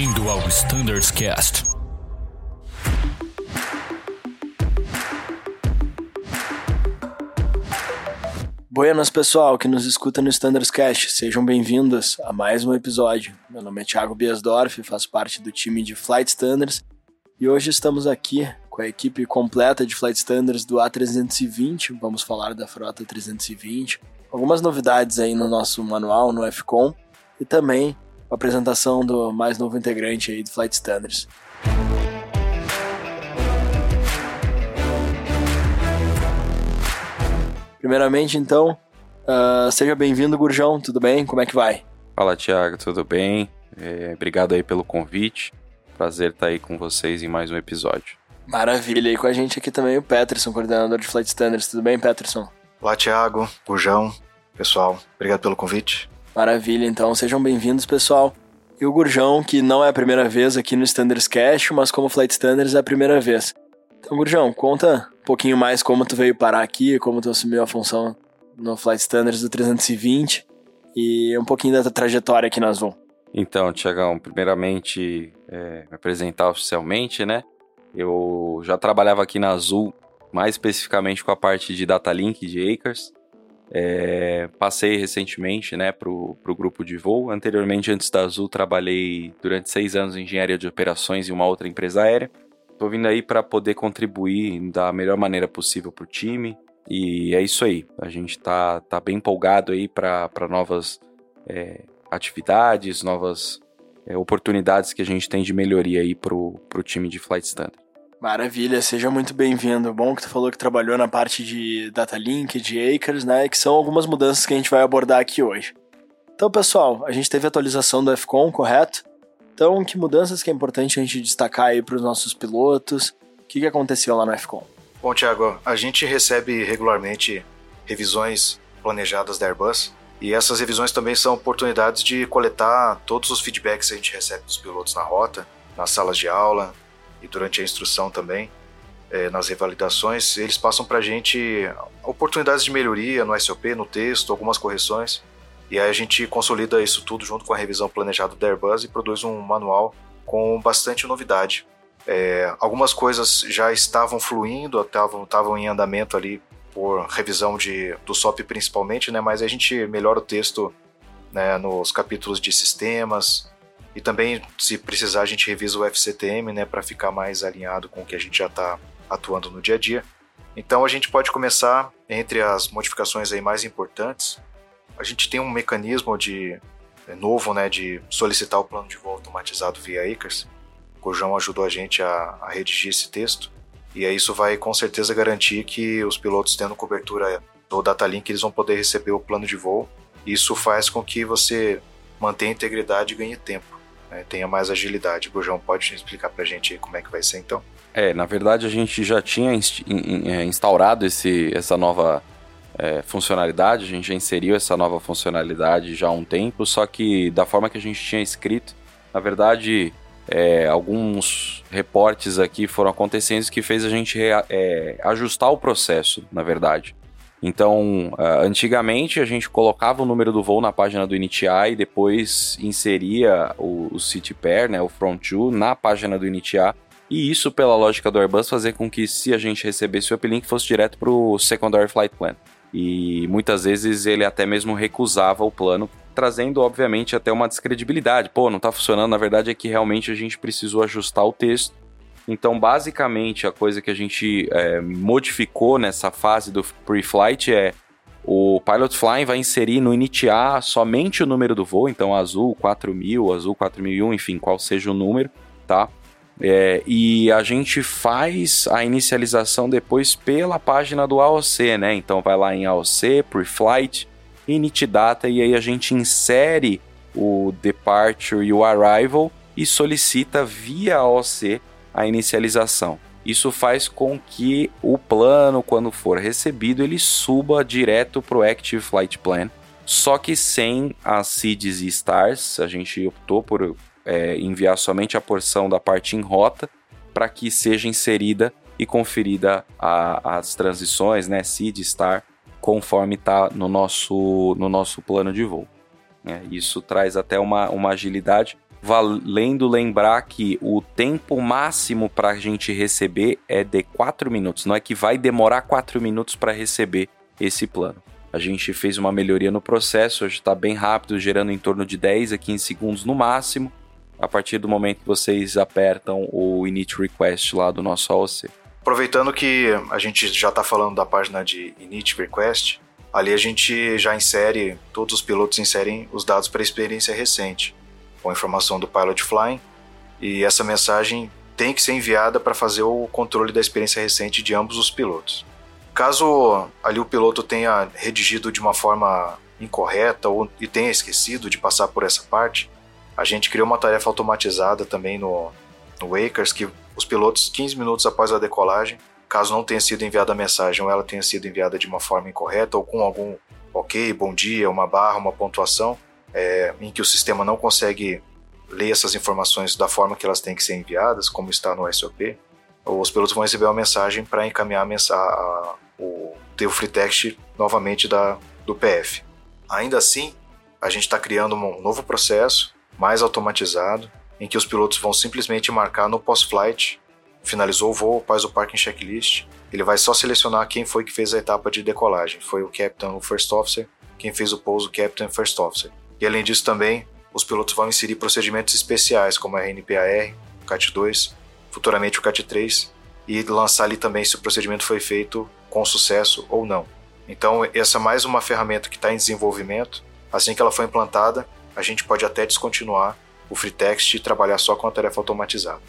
Bem-vindo ao Standards Cast. Buenas pessoal que nos escuta no Standards Cast, sejam bem-vindos a mais um episódio. Meu nome é Thiago Biasdorf, faço parte do time de Flight Standards e hoje estamos aqui com a equipe completa de Flight Standards do A320. Vamos falar da frota 320, algumas novidades aí no nosso manual, no FCOM e também a apresentação do mais novo integrante aí do Flight Standards. Primeiramente, então, uh, seja bem-vindo, Gurjão, tudo bem? Como é que vai? Fala, Thiago, tudo bem? É, obrigado aí pelo convite. Prazer estar aí com vocês em mais um episódio. Maravilha, e com a gente aqui também o Peterson, coordenador de Flight Standards. Tudo bem, Peterson? Olá, Thiago, Gurjão, pessoal, obrigado pelo convite. Maravilha, então sejam bem-vindos, pessoal. E o Gurjão, que não é a primeira vez aqui no Standards Cash, mas como Flight Standards é a primeira vez. Então, Gurjão, conta um pouquinho mais como tu veio parar aqui, como tu assumiu a função no Flight Standards do 320 e um pouquinho da tua trajetória aqui na Azul. Então, Tiagão, primeiramente, é, me apresentar oficialmente, né? Eu já trabalhava aqui na Azul, mais especificamente com a parte de Data Link de Acres. É, passei recentemente né, para o grupo de voo. Anteriormente, antes da Azul, trabalhei durante seis anos em engenharia de operações em uma outra empresa aérea. Estou vindo aí para poder contribuir da melhor maneira possível para o time. E é isso aí. A gente está tá bem empolgado aí para novas é, atividades, novas é, oportunidades que a gente tem de melhoria aí para o time de Flight Standard. Maravilha, seja muito bem-vindo. Bom que tu falou que trabalhou na parte de Data Link, de Acres, né? Que são algumas mudanças que a gente vai abordar aqui hoje. Então, pessoal, a gente teve atualização do FCOM, correto? Então, que mudanças que é importante a gente destacar aí para os nossos pilotos? O que, que aconteceu lá no FCOM? Bom, Tiago, a gente recebe regularmente revisões planejadas da Airbus e essas revisões também são oportunidades de coletar todos os feedbacks que a gente recebe dos pilotos na rota, nas salas de aula, e durante a instrução também, é, nas revalidações, eles passam para a gente oportunidades de melhoria no SOP, no texto, algumas correções. E aí a gente consolida isso tudo junto com a revisão planejada da Airbus e produz um manual com bastante novidade. É, algumas coisas já estavam fluindo, estavam em andamento ali por revisão de, do SOP principalmente, né, mas a gente melhora o texto né, nos capítulos de sistemas, e também, se precisar, a gente revisa o FCTM, né, para ficar mais alinhado com o que a gente já está atuando no dia a dia. Então a gente pode começar entre as modificações aí mais importantes. A gente tem um mecanismo de é, novo, né, de solicitar o plano de voo automatizado via Acres. O João ajudou a gente a, a redigir esse texto. E aí isso vai com certeza garantir que os pilotos tendo cobertura do Datalink, eles vão poder receber o plano de voo. Isso faz com que você mantenha a integridade e ganhe tempo né, tenha mais agilidade. O João pode explicar para a gente como é que vai ser então? É, na verdade a gente já tinha é, instaurado esse, essa nova é, funcionalidade, a gente já inseriu essa nova funcionalidade já há um tempo, só que da forma que a gente tinha escrito, na verdade é, alguns reportes aqui foram acontecendo que fez a gente é, ajustar o processo, na verdade. Então, uh, antigamente a gente colocava o número do voo na página do Initi e depois inseria o, o city pair, né, o front to, na página do Initi E isso, pela lógica do Airbus, fazia com que se a gente recebesse o uplink fosse direto para o Secondary Flight Plan. E muitas vezes ele até mesmo recusava o plano, trazendo, obviamente, até uma descredibilidade. Pô, não está funcionando, na verdade é que realmente a gente precisou ajustar o texto então, basicamente, a coisa que a gente é, modificou nessa fase do pre-flight é o Pilot Flying vai inserir no iniciar somente o número do voo, então azul 4000, azul 4001, enfim, qual seja o número, tá? É, e a gente faz a inicialização depois pela página do AOC, né? Então vai lá em AOC, Pre-Flight, Init Data, e aí a gente insere o Departure e o Arrival e solicita via AOC a inicialização. Isso faz com que o plano, quando for recebido, ele suba direto para o Active Flight Plan, só que sem as seeds e stars. A gente optou por é, enviar somente a porção da parte em rota para que seja inserida e conferida a, as transições, né, seed, star, conforme está no nosso, no nosso plano de voo. É, isso traz até uma, uma agilidade valendo lembrar que o tempo máximo para a gente receber é de 4 minutos. Não é que vai demorar 4 minutos para receber esse plano. A gente fez uma melhoria no processo, hoje está bem rápido, gerando em torno de 10 a 15 segundos no máximo, a partir do momento que vocês apertam o init request lá do nosso AOC. Aproveitando que a gente já está falando da página de init request, ali a gente já insere, todos os pilotos inserem os dados para experiência recente, com informação do pilot flying, e essa mensagem tem que ser enviada para fazer o controle da experiência recente de ambos os pilotos. Caso ali o piloto tenha redigido de uma forma incorreta ou e tenha esquecido de passar por essa parte, a gente criou uma tarefa automatizada também no, no Wakers que os pilotos 15 minutos após a decolagem, caso não tenha sido enviada a mensagem ou ela tenha sido enviada de uma forma incorreta ou com algum ok, bom dia, uma barra, uma pontuação, é, em que o sistema não consegue ler essas informações da forma que elas têm que ser enviadas, como está no SOP, os pilotos vão receber uma mensagem para encaminhar a, a, o, ter o free text novamente da, do PF. Ainda assim, a gente está criando um novo processo, mais automatizado, em que os pilotos vão simplesmente marcar no post-flight, finalizou o voo, faz o parking checklist, ele vai só selecionar quem foi que fez a etapa de decolagem, foi o captain, o first officer, quem fez o pouso, o captain, first officer. E além disso também, os pilotos vão inserir procedimentos especiais como a RNPAR, CAT2, futuramente o CAT3, e lançar ali também se o procedimento foi feito com sucesso ou não. Então, essa é mais uma ferramenta que está em desenvolvimento. Assim que ela for implantada, a gente pode até descontinuar o free text e trabalhar só com a tarefa automatizada.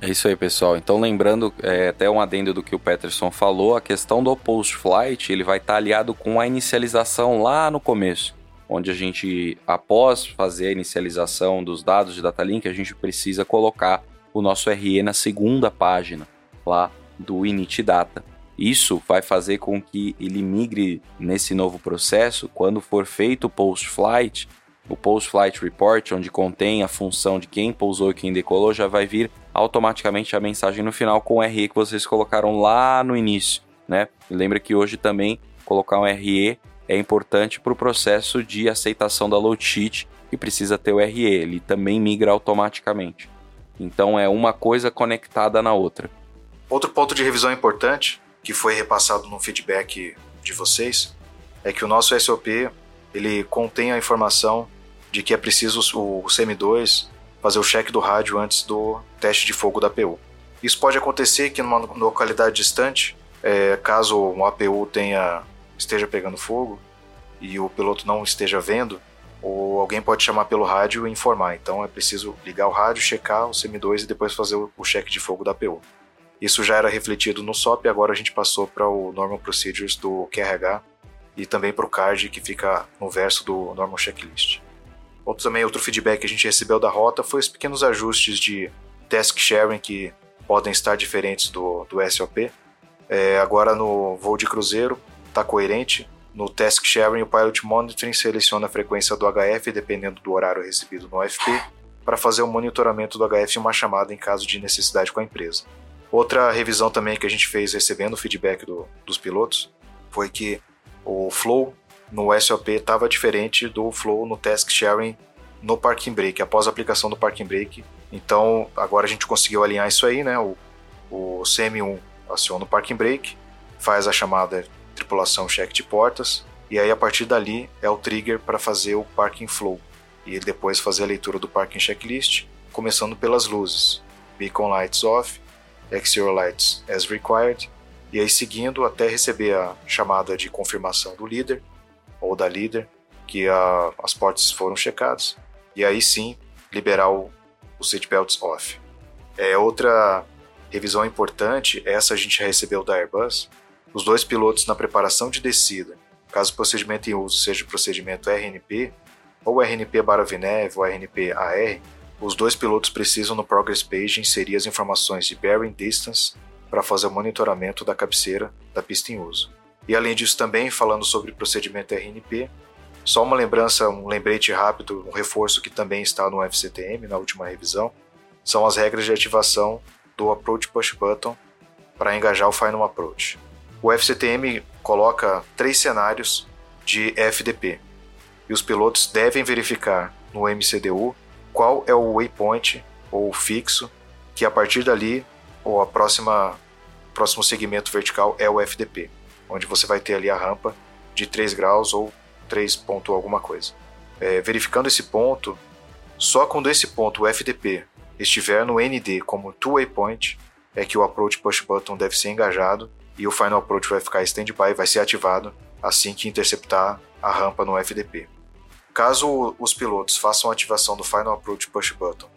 É isso aí, pessoal. Então, lembrando, é, até um adendo do que o Peterson falou, a questão do post-flight, ele vai estar tá aliado com a inicialização lá no começo, onde a gente, após fazer a inicialização dos dados de datalink, a gente precisa colocar o nosso RE na segunda página lá do init data. Isso vai fazer com que ele migre nesse novo processo quando for feito o post-flight, o post-flight report, onde contém a função de quem pousou e quem decolou, já vai vir automaticamente a mensagem no final com o RE que vocês colocaram lá no início, né? E lembra que hoje também colocar um RE é importante para o processo de aceitação da load sheet que precisa ter o RE, ele também migra automaticamente. Então é uma coisa conectada na outra. Outro ponto de revisão importante que foi repassado no feedback de vocês é que o nosso SOP ele contém a informação de que é preciso o CM2 fazer o check do rádio antes do teste de fogo da APU. Isso pode acontecer que numa localidade distante, é, caso um APU tenha esteja pegando fogo e o piloto não esteja vendo, ou alguém pode chamar pelo rádio e informar. Então é preciso ligar o rádio, checar o CM2 e depois fazer o check de fogo da APU. Isso já era refletido no SOP, agora a gente passou para o Normal Procedures do QRH e também para o CARD que fica no verso do Normal Checklist. Outro, também outro feedback que a gente recebeu da rota foi os pequenos ajustes de task sharing que podem estar diferentes do, do SOP. É, agora no voo de cruzeiro está coerente. No task sharing, o Pilot Monitoring seleciona a frequência do HF dependendo do horário recebido no OFP para fazer o monitoramento do HF em uma chamada em caso de necessidade com a empresa. Outra revisão também que a gente fez recebendo feedback do, dos pilotos foi que o flow no SOP estava diferente do flow no task sharing no parking brake, após a aplicação do parking brake. Então, agora a gente conseguiu alinhar isso aí, né? O, o CM1 aciona o parking brake, faz a chamada tripulação check de portas, e aí a partir dali é o trigger para fazer o parking flow e depois fazer a leitura do parking checklist, começando pelas luzes, beacon lights off, Exterior Lights as required, e aí seguindo até receber a chamada de confirmação do líder ou da líder que a, as portas foram checadas, e aí sim liberar o, o seatbelts off. É outra revisão importante, essa a gente recebeu da Airbus, os dois pilotos na preparação de descida, caso o procedimento em uso seja o procedimento RNP, ou RNP Baravinev ou RNP AR, os dois pilotos precisam no Progress Page inserir as informações de bearing distance para fazer o monitoramento da cabeceira da pista em uso. E além disso também, falando sobre procedimento RNP, só uma lembrança, um lembrete rápido, um reforço que também está no FCTM na última revisão, são as regras de ativação do Approach Push Button para engajar o Final Approach. O FCTM coloca três cenários de FDP e os pilotos devem verificar no MCDU qual é o waypoint ou fixo que a partir dali ou a próxima próximo segmento vertical é o FDP, onde você vai ter ali a rampa de 3 graus ou 3 ponto alguma coisa. É, verificando esse ponto, só quando esse ponto, o FDP, estiver no ND como two waypoint, é que o approach push button deve ser engajado e o final approach vai ficar standby, vai ser ativado assim que interceptar a rampa no FDP. Caso os pilotos façam a ativação do final approach push button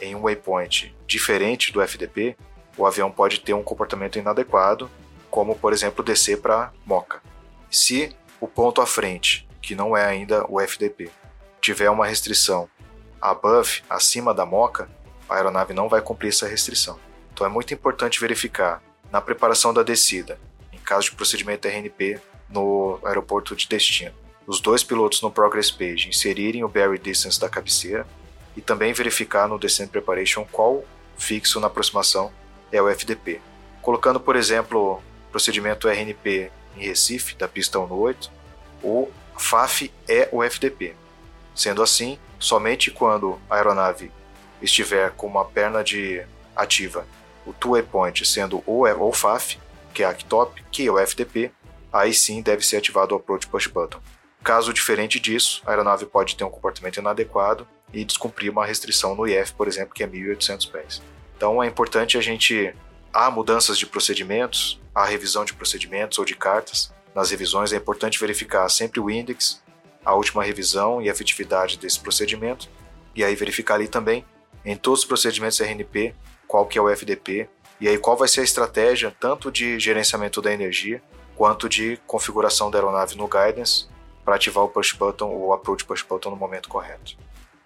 em um waypoint diferente do FDP, o avião pode ter um comportamento inadequado, como por exemplo descer para Moca. Se o ponto à frente, que não é ainda o FDP, tiver uma restrição above, acima da Moca, a aeronave não vai cumprir essa restrição. Então é muito importante verificar na preparação da descida, em caso de procedimento RNP no aeroporto de destino, os dois pilotos no Progress Page inserirem o Barry Distance da cabeceira e também verificar no Descent Preparation qual fixo na aproximação é o FDP. Colocando, por exemplo, procedimento RNP em Recife, da pista 1 no 8, o FAF é o FDP. Sendo assim, somente quando a aeronave estiver com uma perna de ativa, o two point sendo ou, o FAF, que é a top, que é o FDP, aí sim deve ser ativado o approach push button. Caso diferente disso, a aeronave pode ter um comportamento inadequado e descumprir uma restrição no IF, por exemplo, que é 1.800 pés. Então é importante a gente há mudanças de procedimentos, há revisão de procedimentos ou de cartas. Nas revisões é importante verificar sempre o index, a última revisão e a efetividade desse procedimento, e aí verificar ali também, em todos os procedimentos RNP, qual que é o FDP, e aí qual vai ser a estratégia tanto de gerenciamento da energia, quanto de configuração da aeronave no guidance, para ativar o push button ou o approach push button no momento correto.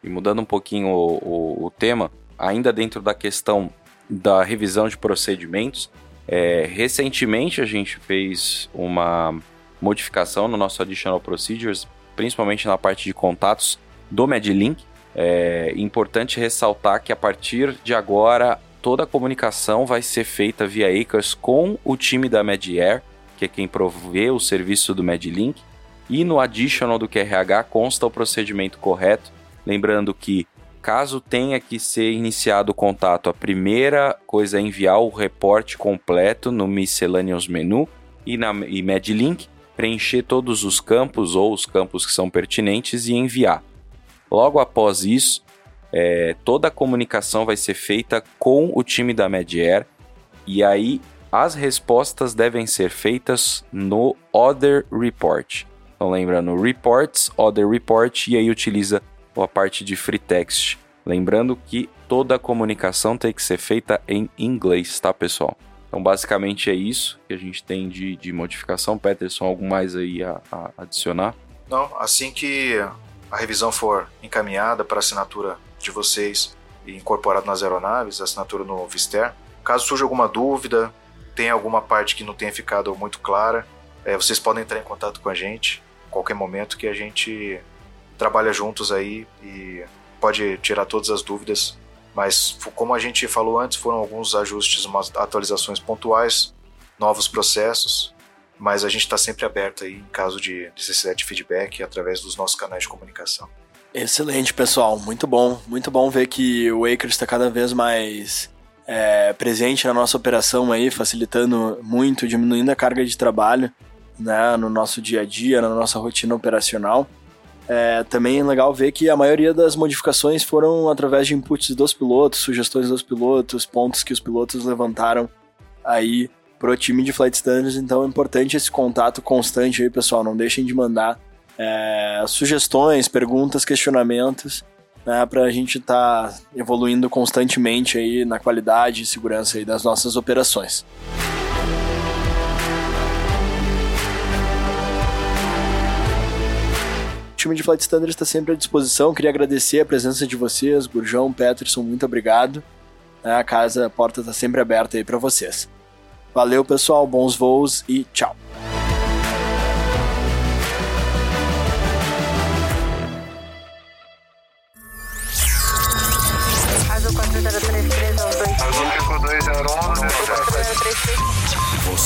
E mudando um pouquinho o, o, o tema, ainda dentro da questão da revisão de procedimentos, é, recentemente a gente fez uma modificação no nosso Additional Procedures principalmente na parte de contatos do MedLink. É importante ressaltar que a partir de agora toda a comunicação vai ser feita via ACRS com o time da MedAir, que é quem provê o serviço do MedLink, e no additional do QRH consta o procedimento correto, lembrando que caso tenha que ser iniciado o contato, a primeira coisa é enviar o reporte completo no Miscellaneous Menu e na e MedLink, preencher todos os campos ou os campos que são pertinentes e enviar. Logo após isso, é, toda a comunicação vai ser feita com o time da Mediair e aí as respostas devem ser feitas no Other Report. Então lembrando, Reports, Other Report e aí utiliza a parte de Free Text. Lembrando que toda a comunicação tem que ser feita em inglês, tá pessoal? Então, basicamente é isso que a gente tem de, de modificação. Peterson, algo mais aí a, a adicionar? Não, assim que a revisão for encaminhada para assinatura de vocês incorporado nas aeronaves, assinatura no Vister, caso surja alguma dúvida, tenha alguma parte que não tenha ficado muito clara, é, vocês podem entrar em contato com a gente a qualquer momento que a gente trabalha juntos aí e pode tirar todas as dúvidas mas, como a gente falou antes, foram alguns ajustes, umas atualizações pontuais, novos processos, mas a gente está sempre aberto aí em caso de necessidade de feedback através dos nossos canais de comunicação. Excelente, pessoal. Muito bom. Muito bom ver que o Acres está cada vez mais é, presente na nossa operação aí, facilitando muito, diminuindo a carga de trabalho né, no nosso dia a dia, na nossa rotina operacional. É, também é legal ver que a maioria das modificações foram através de inputs dos pilotos, sugestões dos pilotos, pontos que os pilotos levantaram aí pro time de Flight Standards, então é importante esse contato constante aí, pessoal, não deixem de mandar é, sugestões, perguntas, questionamentos, né, para a gente estar tá evoluindo constantemente aí na qualidade e segurança das nossas operações. time de Flight Standard está sempre à disposição. Queria agradecer a presença de vocês, Gurjão, Peterson, muito obrigado. É, a casa, a porta está sempre aberta aí para vocês. Valeu, pessoal, bons voos e tchau.